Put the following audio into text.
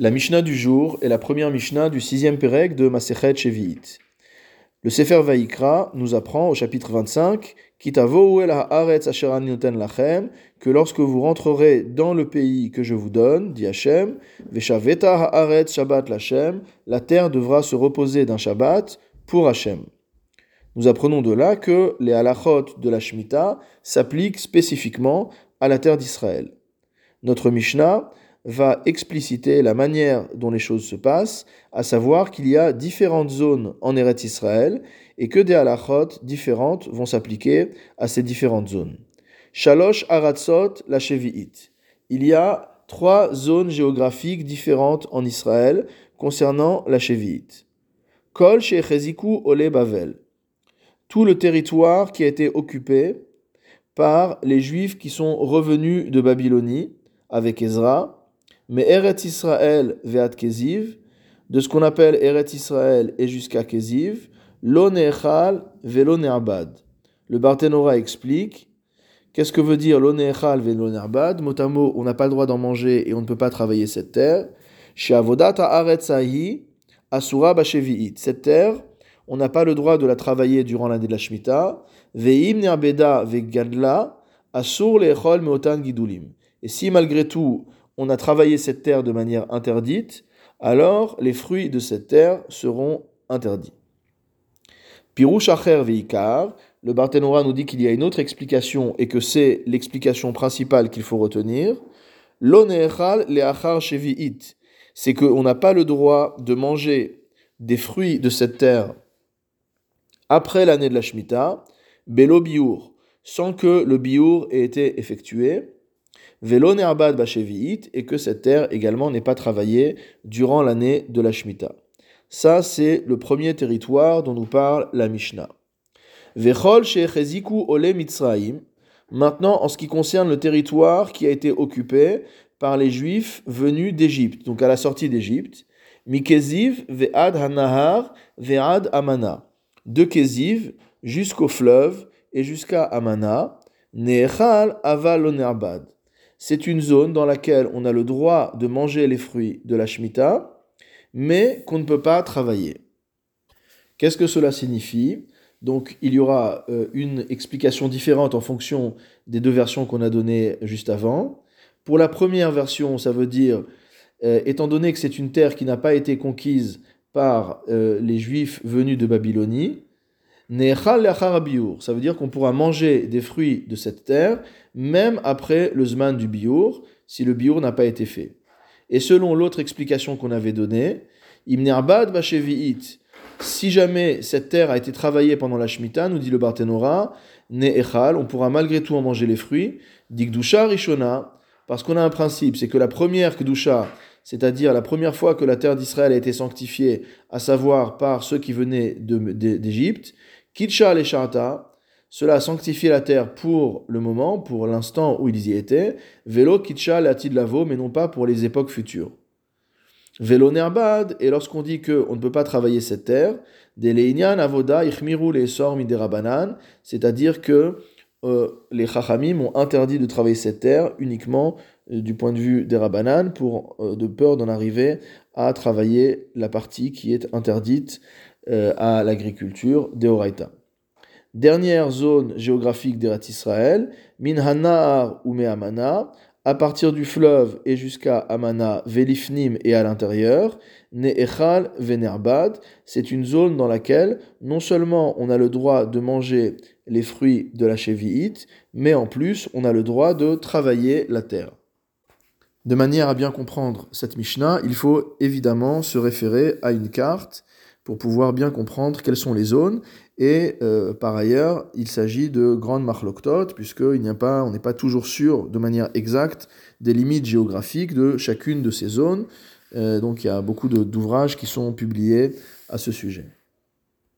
La Mishnah du jour est la première Mishnah du sixième Pérec de Masechet Shevi'it. Le Sefer Vaikra nous apprend au chapitre 25 lachem que lorsque vous rentrerez dans le pays que je vous donne, dit haaretz Shabbat la terre devra se reposer d'un Shabbat pour Hashem. Nous apprenons de là que les halachot de la Shemitah s'appliquent spécifiquement à la terre d'Israël. Notre Mishnah va expliciter la manière dont les choses se passent, à savoir qu'il y a différentes zones en Eretz Israël et que des halachot différentes vont s'appliquer à ces différentes zones. Shalosh Aratzot la Shevi'it. Il y a trois zones géographiques différentes en Israël concernant la Shevi'it. Kol Shecheziku Ole Bavel. Tout le territoire qui a été occupé par les Juifs qui sont revenus de Babylonie avec Ezra, mais Eretz Israël ve'at Keziv, de ce qu'on appelle Eretz Israël et jusqu'à Keziv, lo ne'echal. Le Barthénora explique qu'est-ce que veut dire lo ne'echal ve'lo. Mot à mot, on n'a pas le droit d'en manger et on ne peut pas travailler cette terre. Asura. Cette terre, on n'a pas le droit de la travailler durant l'année de la Shemitah. Ve'im ne'abeda ve'gadla asur le'echol me'otan gidulim. Et si malgré tout, on a travaillé cette terre de manière interdite, alors les fruits de cette terre seront interdits. Pirouch Acher Veikar, le Barthénora nous dit qu'il y a une autre explication et que c'est l'explication principale qu'il faut retenir. L'onechal leachar shevi'it, c'est qu'on n'a pas le droit de manger des fruits de cette terre après l'année de la Shemitah, belo biour, sans que le biour ait été effectué. Velo ne'abad et que cette terre également n'est pas travaillée durant l'année de la Shemitah. Ça, c'est le premier territoire dont nous parle la Mishnah. Vechol shecheziku ole mitzraim. Maintenant, en ce qui concerne le territoire qui a été occupé par les Juifs venus d'Égypte, donc à la sortie d'Égypte, Mikeziv ve'ad hanahar ve'ad amana. De Keziv jusqu'au fleuve et jusqu'à Amana, c'est une zone dans laquelle on a le droit de manger les fruits de la Shemitah, mais qu'on ne peut pas travailler. Qu'est-ce que cela signifie? Donc il y aura euh, une explication différente en fonction des deux versions qu'on a données juste avant. Pour la première version, ça veut dire, euh, étant donné que c'est une terre qui n'a pas été conquise par euh, les Juifs venus de Babylonie, ça veut dire qu'on pourra manger des fruits de cette terre, même après le zman du biour, si le biour n'a pas été fait. Et selon l'autre explication qu'on avait donnée, si jamais cette terre a été travaillée pendant la Shemitah, nous dit le Barthénora, Ne'echal, on pourra malgré tout en manger les fruits, Digdusha Rishona, parce qu'on a un principe, c'est que la première Kdusha, c'est-à-dire la première fois que la terre d'Israël a été sanctifiée, à savoir par ceux qui venaient d'Égypte, Kitcha les cela a sanctifié la terre pour le moment, pour l'instant où ils y étaient. Vélo kitcha de lavo, mais non pas pour les époques futures. Vélo nerbad, et lorsqu'on dit qu'on ne peut pas travailler cette terre, des leinian avoda ichmiru les sormi c'est-à-dire que euh, les chachamim ont interdit de travailler cette terre uniquement euh, du point de vue des rabanan pour euh, de peur d'en arriver à travailler la partie qui est interdite euh, à l'agriculture d'Eoraita. Dernière zone géographique d'Erat Israël, Minhanar ou Mehamana, à partir du fleuve et jusqu'à Amana, Velifnim et à l'intérieur, Ne'echal Venerbad, c'est une zone dans laquelle non seulement on a le droit de manger les fruits de la Cheviite, mais en plus on a le droit de travailler la terre. De manière à bien comprendre cette Mishnah, il faut évidemment se référer à une carte pour pouvoir bien comprendre quelles sont les zones. Et euh, par ailleurs, il s'agit de grandes marloktot, puisqu'il n'y a pas, on n'est pas toujours sûr de manière exacte des limites géographiques de chacune de ces zones. Euh, donc il y a beaucoup d'ouvrages qui sont publiés à ce sujet.